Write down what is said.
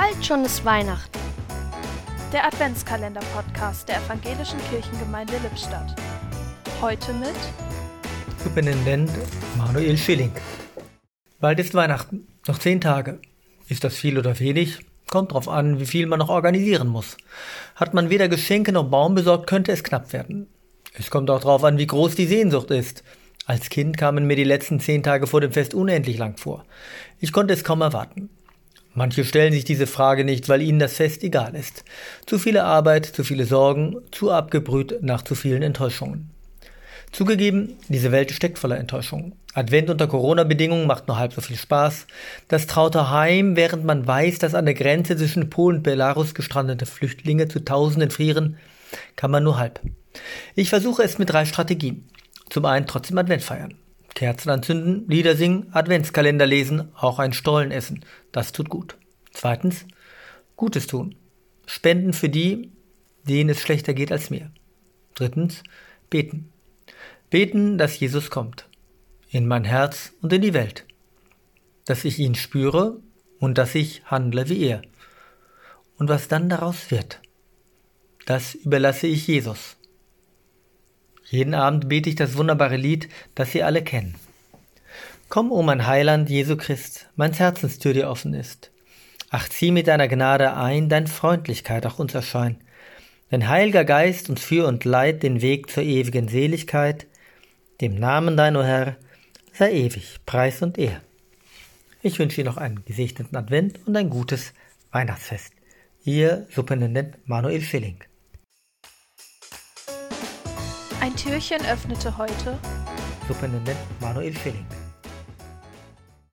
Bald schon ist Weihnachten. Der Adventskalender-Podcast der Evangelischen Kirchengemeinde Lippstadt. Heute mit Superintendent Manuel Schilling. Bald ist Weihnachten. Noch zehn Tage. Ist das viel oder wenig? Kommt drauf an, wie viel man noch organisieren muss. Hat man weder Geschenke noch Baum besorgt, könnte es knapp werden. Es kommt auch drauf an, wie groß die Sehnsucht ist. Als Kind kamen mir die letzten zehn Tage vor dem Fest unendlich lang vor. Ich konnte es kaum erwarten. Manche stellen sich diese Frage nicht, weil ihnen das Fest egal ist. Zu viele Arbeit, zu viele Sorgen, zu abgebrüht nach zu vielen Enttäuschungen. Zugegeben, diese Welt steckt voller Enttäuschungen. Advent unter Corona-Bedingungen macht nur halb so viel Spaß. Das traute Heim, während man weiß, dass an der Grenze zwischen Polen und Belarus gestrandete Flüchtlinge zu Tausenden frieren, kann man nur halb. Ich versuche es mit drei Strategien. Zum einen trotzdem Advent feiern. Kerzen anzünden, Lieder singen, Adventskalender lesen, auch ein Stollen essen. Das tut gut. Zweitens, Gutes tun. Spenden für die, denen es schlechter geht als mir. Drittens, beten. Beten, dass Jesus kommt. In mein Herz und in die Welt. Dass ich ihn spüre und dass ich handle wie er. Und was dann daraus wird, das überlasse ich Jesus. Jeden Abend bete ich das wunderbare Lied, das Sie alle kennen. Komm, o mein Heiland, Jesu Christ, meins Herzenstür dir offen ist. Ach, zieh mit deiner Gnade ein, dein Freundlichkeit auch uns erschein. Dein Heilger Geist uns führ und leit den Weg zur ewigen Seligkeit. Dem Namen dein, o Herr, sei ewig Preis und Ehr. Ich wünsche Ihnen noch einen gesegneten Advent und ein gutes Weihnachtsfest. Ihr Superintendent Manuel Schilling. Ein Türchen öffnete heute Superintendent Manuel Schilling.